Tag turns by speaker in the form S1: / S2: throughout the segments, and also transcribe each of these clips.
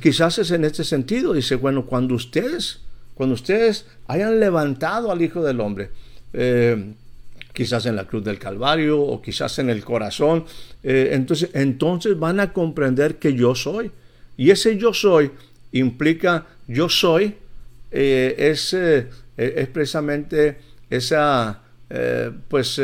S1: Quizás es en este sentido. Dice, bueno, cuando ustedes, cuando ustedes hayan levantado al Hijo del Hombre, eh, quizás en la cruz del Calvario o quizás en el corazón, eh, entonces, entonces van a comprender que yo soy. Y ese yo soy implica yo soy, eh, es, es, precisamente esa pues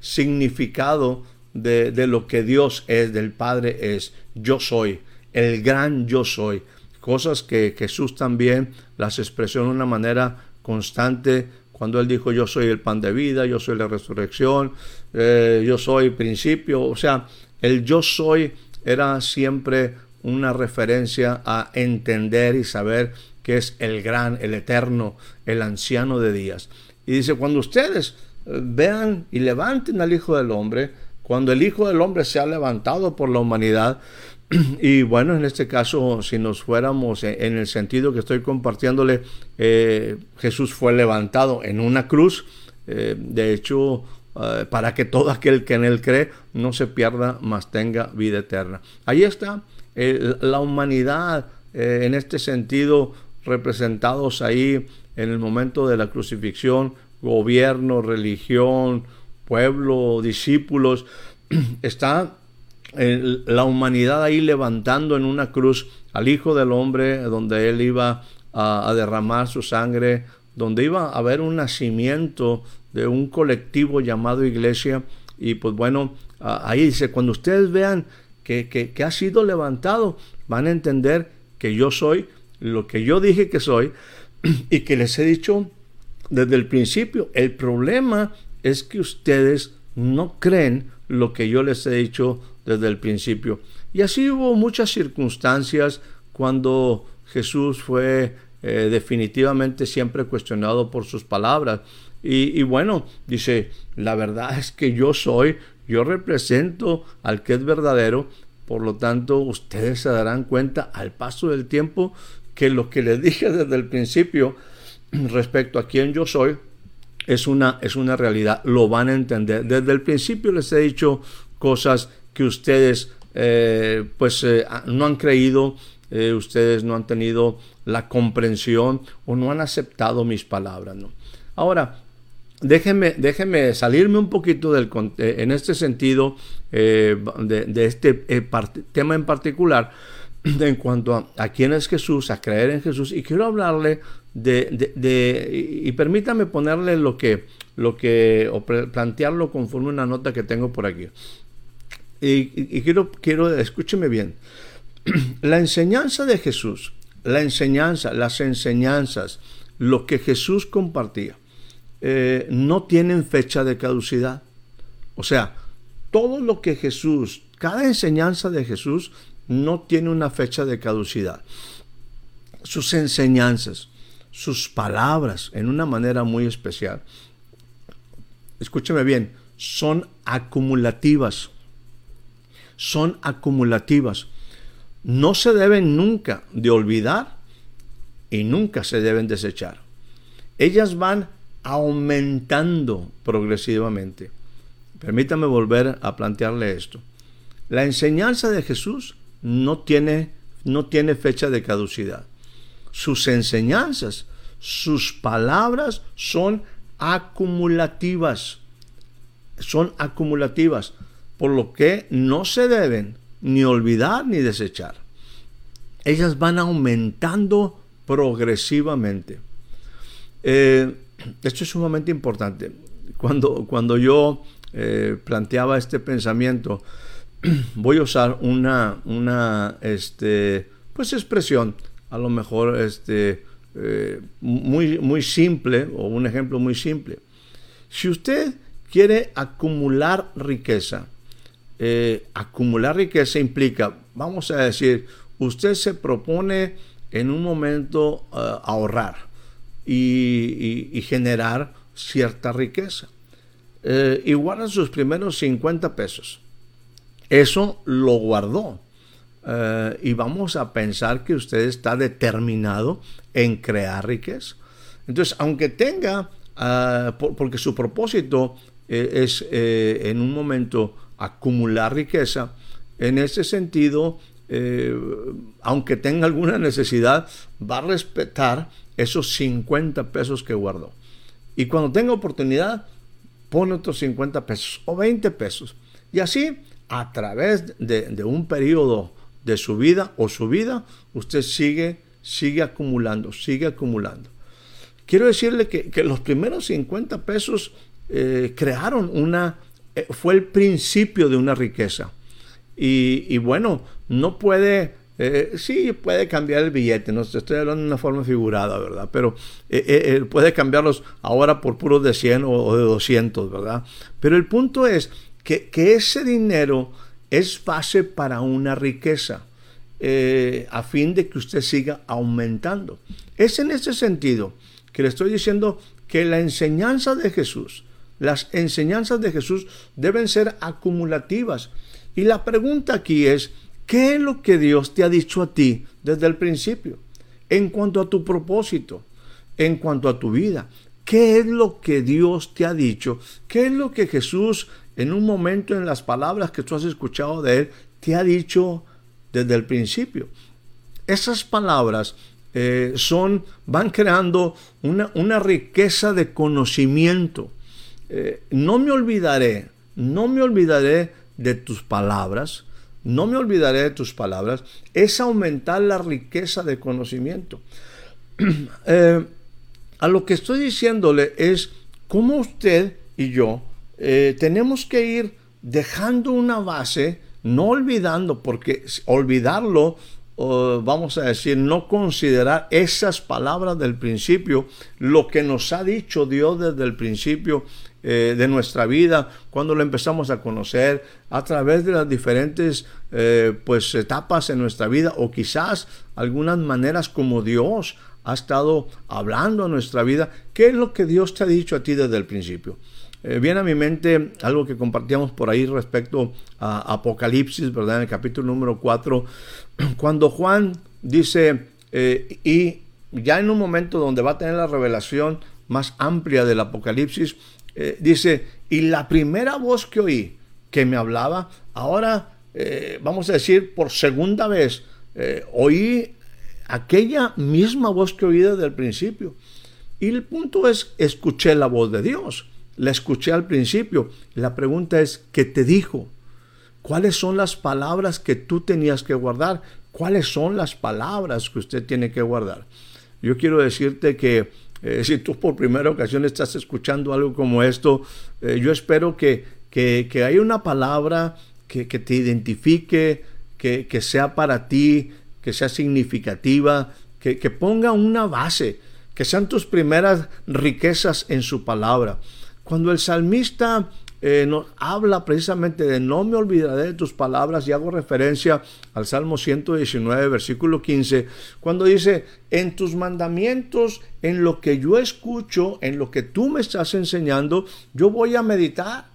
S1: significado de, de lo que Dios es, del Padre es, yo soy el gran yo soy. Cosas que Jesús también las expresó de una manera constante cuando él dijo yo soy el pan de vida, yo soy la resurrección, eh, yo soy principio. O sea, el yo soy era siempre una referencia a entender y saber que es el gran, el eterno, el anciano de días. Y dice, cuando ustedes eh, vean y levanten al Hijo del Hombre, cuando el Hijo del Hombre se ha levantado por la humanidad, y bueno, en este caso, si nos fuéramos en el sentido que estoy compartiéndole, eh, Jesús fue levantado en una cruz. Eh, de hecho, eh, para que todo aquel que en él cree no se pierda, mas tenga vida eterna. Ahí está la humanidad en este sentido representados ahí en el momento de la crucifixión, gobierno, religión, pueblo, discípulos, está la humanidad ahí levantando en una cruz al Hijo del Hombre, donde Él iba a, derramar su sangre, donde iba a haber un nacimiento de un colectivo llamado iglesia. Y pues bueno, ahí dice, cuando ustedes vean que, que, ha sido levantado, van a entender que yo soy lo que yo dije que soy y que les he dicho desde el principio. El problema es que ustedes no creen lo que yo les he dicho desde el principio. Y así hubo muchas circunstancias cuando Jesús fue eh, definitivamente siempre cuestionado por sus palabras. Y, bueno, dice, la verdad es que yo soy, yo represento al que es verdadero, por lo tanto ustedes se darán cuenta al paso del tiempo que lo que les dije desde el principio respecto a quién yo soy es una, es una realidad, lo van a entender. Desde el principio les he dicho cosas que ustedes eh, pues eh, no han creído, eh, ustedes no han tenido la comprensión o no han aceptado mis palabras. ¿no? Ahora, déjenme, déjenme salirme un poquito del, en este sentido de, este tema en particular en cuanto a, quién es Jesús, a creer en Jesús, y quiero hablarle de, de, y permítame ponerle lo que, lo que, o plantearlo conforme una nota que tengo por aquí. Y, quiero, quiero, escúcheme bien, la enseñanza de Jesús, la enseñanza, las enseñanzas, lo que Jesús compartía, eh, no tienen fecha de caducidad. O sea, todo lo que Jesús, cada enseñanza de Jesús no tiene una fecha de caducidad. Sus enseñanzas, sus palabras, en una manera muy especial, escúcheme bien, son acumulativas son acumulativas. No se deben nunca de olvidar y nunca se deben desechar. Ellas van aumentando progresivamente. Permítame volver a plantearle esto. La enseñanza de Jesús no tiene, no tiene fecha de caducidad. Sus enseñanzas, sus palabras son acumulativas. Son acumulativas por lo que no se deben ni olvidar ni desechar. Ellas van aumentando progresivamente. Eh, esto es sumamente importante. Cuando, cuando yo eh, planteaba este pensamiento, voy a usar una, una este, pues expresión, a lo mejor este, eh, muy, muy simple o un ejemplo muy simple. Si usted quiere acumular riqueza, eh, acumular riqueza implica, vamos a decir, usted se propone en un momento eh, ahorrar y, generar cierta riqueza. Eh, y guarda sus primeros 50 pesos. Eso lo guardó. y vamos a pensar que usted está determinado en crear riqueza. Entonces, aunque tenga, ah, porque su propósito es en un momento acumular riqueza, en ese sentido, eh, aunque tenga alguna necesidad, va a respetar esos 50 pesos que guardó. Y cuando tenga oportunidad, pone otros 50 pesos o 20 pesos. Y así, a través de, un periodo de su vida o su vida, usted sigue, sigue acumulando, sigue acumulando. Quiero decirle que, los primeros 50 pesos eh, crearon una fue el principio de una riqueza. Y, bueno, no puede, eh, sí puede cambiar el billete, no estoy hablando de una forma figurada, ¿verdad? Pero eh, puede cambiarlos ahora por puros de 100 o, de 200, ¿verdad? Pero el punto es que, ese dinero es base para una riqueza. a fin de que usted siga aumentando. Es en ese sentido que le estoy diciendo que la enseñanza de Jesús, las enseñanzas de Jesús deben ser acumulativas. Y la pregunta aquí es, ¿qué es lo que Dios te ha dicho a ti desde el principio? En cuanto a tu propósito, en cuanto a tu vida. ¿Qué es lo que Dios te ha dicho? ¿Qué es lo que Jesús en un momento en las palabras que tú has escuchado de Él te ha dicho desde el principio? Esas palabras eh, son, van creando una, una riqueza de conocimiento eh, no me olvidaré, no me olvidaré de tus palabras, no me olvidaré de tus palabras, es aumentar la riqueza de conocimiento. Eh, a lo que estoy diciéndole es cómo usted y yo eh, tenemos que ir dejando una base, no olvidando, porque olvidarlo vamos a decir, no considerar esas palabras del principio, lo que nos ha dicho Dios desde el principio eh, de nuestra vida, cuando lo empezamos a conocer, a través de las diferentes eh, pues, etapas en nuestra vida, o quizás algunas maneras como Dios ha estado hablando a nuestra vida. ¿Qué es lo que Dios te ha dicho a ti desde el principio? Eh, viene a mi mente algo que compartíamos por ahí respecto a Apocalipsis, ¿verdad? En el capítulo número 4, cuando Juan dice, y ya en un momento donde va a tener la revelación más amplia del Apocalipsis, eh, dice, y la primera voz que oí que me hablaba, ahora eh, vamos a decir por segunda vez, eh, oí aquella misma voz que oí desde el principio. Y el punto es, escuché la voz de Dios, la escuché al principio. La pregunta es, ¿qué te dijo? ¿Cuáles son las palabras que tú tenías que guardar? ¿Cuáles son las palabras que usted tiene que guardar? Yo quiero decirte que eh, si tú por primera ocasión estás escuchando algo como esto, eh, yo espero que, que, haya una palabra que, te identifique, que, sea para ti, que sea significativa, que, ponga una base, que sean tus primeras riquezas en su palabra. Cuando el salmista eh, nos habla precisamente de no me olvidaré de tus palabras y hago referencia al Salmo 119, versículo 15, cuando dice, en tus mandamientos, en lo que yo escucho, en lo que tú me estás enseñando, yo voy a meditar.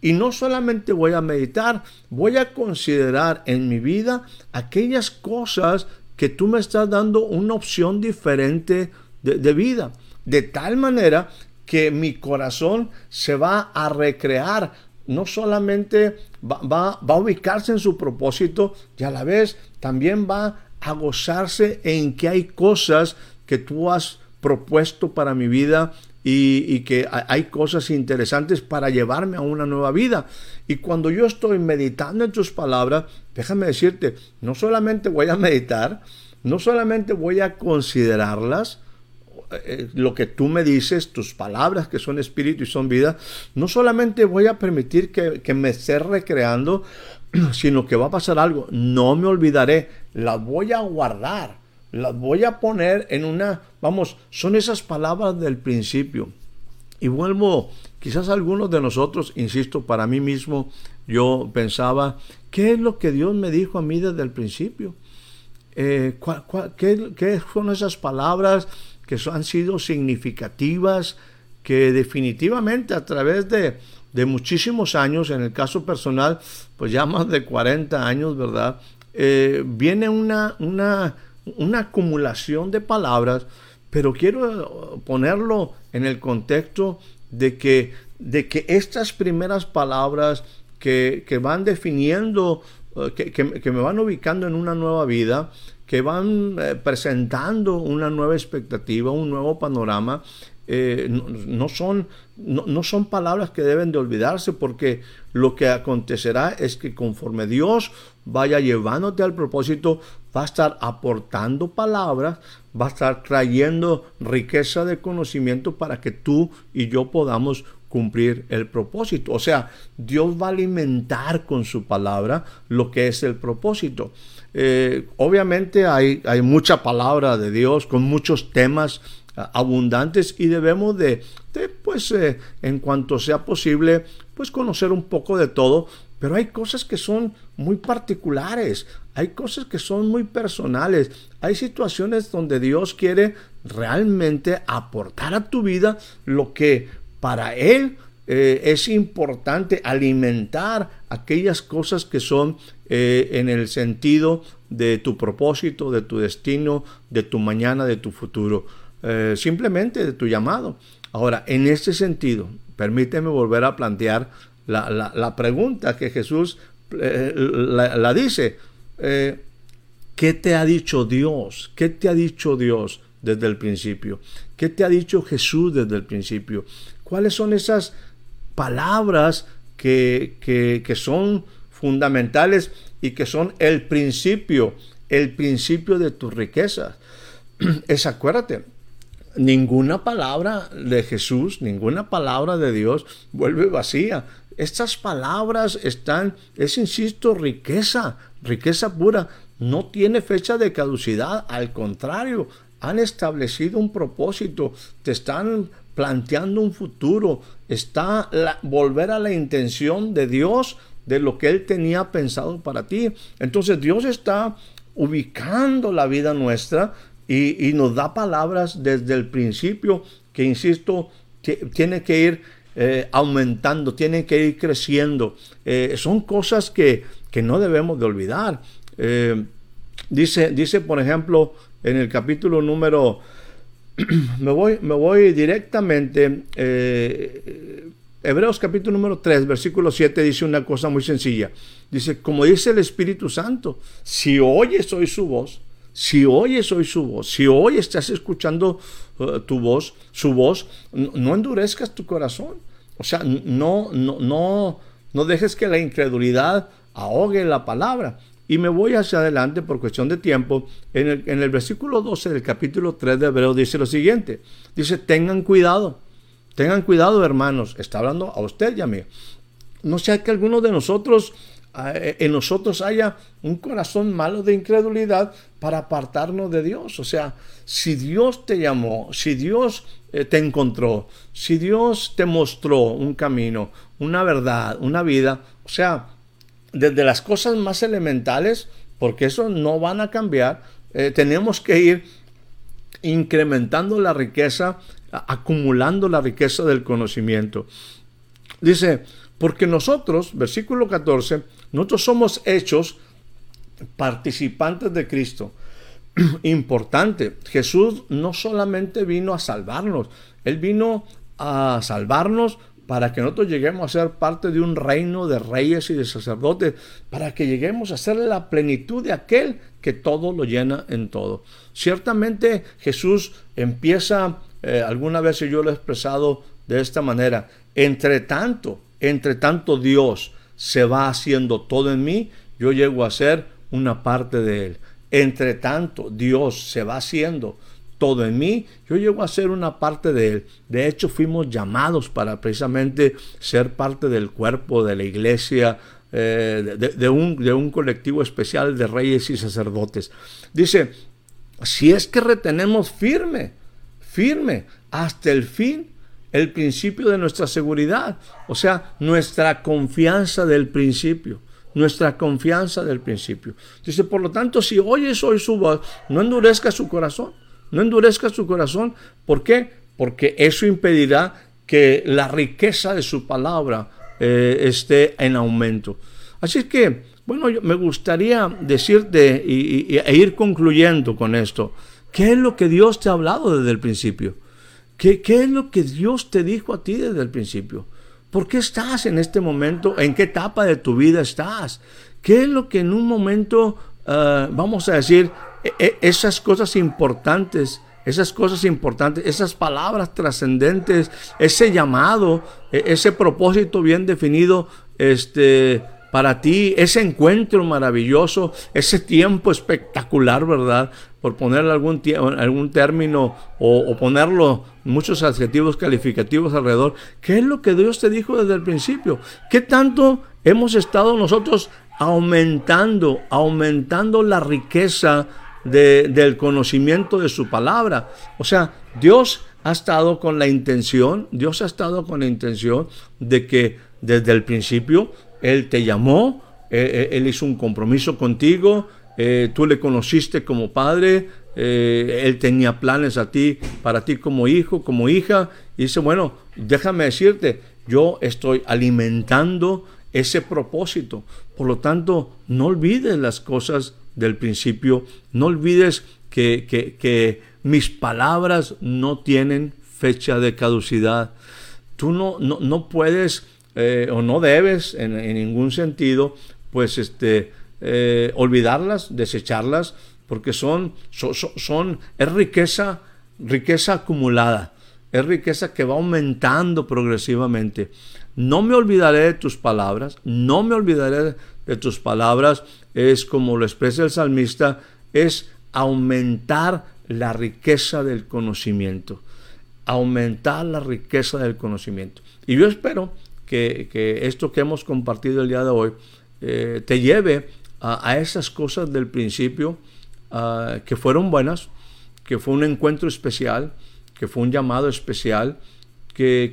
S1: Y no solamente voy a meditar, voy a considerar en mi vida aquellas cosas que tú me estás dando una opción diferente de, de vida. De tal manera que mi corazón se va a recrear, no solamente va, a ubicarse en su propósito y a la vez también va a gozarse en que hay cosas que tú has propuesto para mi vida y, y, que hay cosas interesantes para llevarme a una nueva vida. Y cuando yo estoy meditando en tus palabras, déjame decirte, no solamente voy a meditar, no solamente voy a considerarlas, eh, lo que tú me dices, tus palabras que son espíritu y son vida, no solamente voy a permitir que, me esté recreando, sino que va a pasar algo. No me olvidaré, las voy a guardar, las voy a poner en una, vamos, son esas palabras del principio. Y vuelvo, quizás algunos de nosotros, insisto, para mí mismo, yo pensaba, ¿qué es lo que Dios me dijo a mí desde el principio? Eh, qué, son esas palabras que han sido significativas, que definitivamente a través de, muchísimos años, en el caso personal, pues ya más de 40 años, ¿verdad? Eh, viene una, una, una acumulación de palabras, pero quiero ponerlo en el contexto de que, de que estas primeras palabras que, van definiendo, que, me van ubicando en una nueva vida, que van eh, presentando una nueva expectativa, un nuevo panorama, eh, no, son, no, son palabras que deben de olvidarse porque lo que acontecerá es que conforme Dios vaya llevándote al propósito, va a estar aportando palabras, va a estar trayendo riqueza de conocimiento para que tú y yo podamos cumplir el propósito. O sea, Dios va a alimentar con su palabra lo que es el propósito. Eh, obviamente hay, hay mucha palabra de Dios con muchos temas abundantes y debemos de, pues eh, en cuanto sea posible pues conocer un poco de todo pero hay cosas que son muy particulares hay cosas que son muy personales hay situaciones donde Dios quiere realmente aportar a tu vida lo que para él eh, es importante alimentar aquellas cosas que son eh, en el sentido de tu propósito, de tu destino, de tu mañana, de tu futuro. Eh, simplemente de tu llamado. Ahora, en este sentido, permíteme volver a plantear la, pregunta que Jesús eh, la, dice. ¿Qué te ha dicho Dios? ¿Qué te ha dicho Dios desde el principio? ¿Qué te ha dicho Jesús desde el principio? ¿Cuáles son esas palabras que, que son fundamentales y que son el principio, el principio de tus riquezas? Es acuérdate, ninguna palabra de Jesús, ninguna palabra de Dios vuelve vacía. Estas palabras están, es insisto, riqueza, riqueza pura. No tiene fecha de caducidad, al contrario, han establecido un propósito, te están planteando un futuro, está volver a la intención de Dios, de lo que Él tenía pensado para ti. Entonces Dios está ubicando la vida nuestra y, nos da palabras desde el principio que, insisto, tiene que ir eh, aumentando, tiene que ir creciendo. Eh, son cosas que, que, no debemos de olvidar. Eh, dice, dice, por ejemplo, en el capítulo número, me, voy, me voy directamente, Hebreos capítulo número 3, versículo 7 dice una cosa muy sencilla. Dice, como dice el Espíritu Santo, si oyes hoy su voz, si oyes hoy su voz, si hoy estás escuchando uh, tu voz, su voz, no, endurezcas tu corazón. O sea, no, no, no, no dejes que la incredulidad ahogue la palabra. Y me voy hacia adelante por cuestión de tiempo. En el, en el versículo 12 del capítulo 3 de Hebreo dice lo siguiente. Dice, tengan cuidado. Tengan cuidado, hermanos. Está hablando a usted y a mí. No sea que alguno de nosotros eh, en nosotros haya un corazón malo de incredulidad para apartarnos de Dios. O sea, si Dios te llamó, si Dios eh, te encontró, si Dios te mostró un camino, una verdad, una vida, o sea, desde las cosas más elementales, porque eso no van a cambiar, eh, tenemos que ir incrementando la riqueza, acumulando la riqueza del conocimiento. Dice, porque nosotros, versículo 14, nosotros somos hechos participantes de Cristo. Importante, Jesús no solamente vino a salvarnos, Él vino a salvarnos para que nosotros lleguemos a ser parte de un reino de reyes y de sacerdotes, para que lleguemos a ser la plenitud de aquel que todo lo llena en todo. Ciertamente Jesús empieza, eh, alguna vez yo lo he expresado de esta manera, entre tanto, entre tanto Dios se va haciendo todo en mí, yo llego a ser una parte de Él. Entre tanto Dios se va haciendo todo en mí, yo llego a ser una parte de Él. De hecho, fuimos llamados para precisamente ser parte del cuerpo de la iglesia, eh, de, un, de un colectivo especial de reyes y sacerdotes. Dice, si es que retenemos firme, firme, hasta el fin el principio de nuestra seguridad, o sea, nuestra confianza del principio nuestra confianza del principio. Dice, por lo tanto, si oyes hoy su voz, no endurezca su corazón, no endurezca su corazón. ¿Por qué? Porque eso impedirá que la riqueza de su palabra eh, esté en aumento. Así que, bueno, me gustaría decirte y, e ir concluyendo con esto. ¿Qué es lo que Dios te ha hablado desde el principio? ¿Qué, ¿Qué es lo que Dios te dijo a ti desde el principio? ¿Por qué estás en este momento? ¿En qué etapa de tu vida estás? ¿Qué es lo que en un momento, eh, vamos a decir, esas cosas importantes, esas cosas importantes, esas palabras trascendentes, ese llamado, e, ese propósito bien definido, este, para ti, ese encuentro maravilloso, ese tiempo espectacular, ¿verdad? Por ponerle algún, algún término o, o ponerlo muchos adjetivos calificativos alrededor. ¿Qué es lo que Dios te dijo desde el principio? ¿Qué tanto hemos estado nosotros aumentando, aumentando la riqueza del conocimiento de su palabra? O sea, Dios ha estado con la intención, Dios ha estado con la intención de que desde el principio Él te llamó, eh, eh, Él hizo un compromiso contigo, eh, tú le conociste como padre, eh, él tenía planes a ti, para ti como hijo, como hija, y dice, bueno, déjame decirte, yo estoy alimentando ese propósito. Por lo tanto, no olvides las cosas del principio, no olvides que, que, mis palabras no tienen fecha de caducidad. Tú no, no, puedes eh, o no debes en, ningún sentido, pues, este, eh, olvidarlas, desecharlas, porque son, son, es riqueza, riqueza acumulada, es riqueza que va aumentando progresivamente. No me olvidaré de tus palabras, no me olvidaré de tus palabras, es como lo expresa el salmista, es aumentar la riqueza del conocimiento, aumentar la riqueza del conocimiento. Y yo espero que, esto que hemos compartido el día de hoy eh, te lleve a esas cosas del principio, Ah, que fueron buenas, que fue un encuentro especial, que fue un llamado especial, que,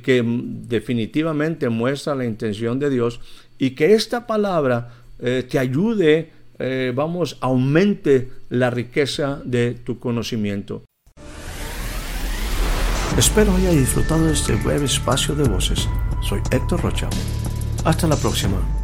S1: definitivamente muestra la intención de Dios y que esta palabra eh, te ayude, eh, vamos, aumente la riqueza de tu conocimiento. Espero haya disfrutado de este breve espacio de voces. Soy Héctor Rocha. Hasta la próxima.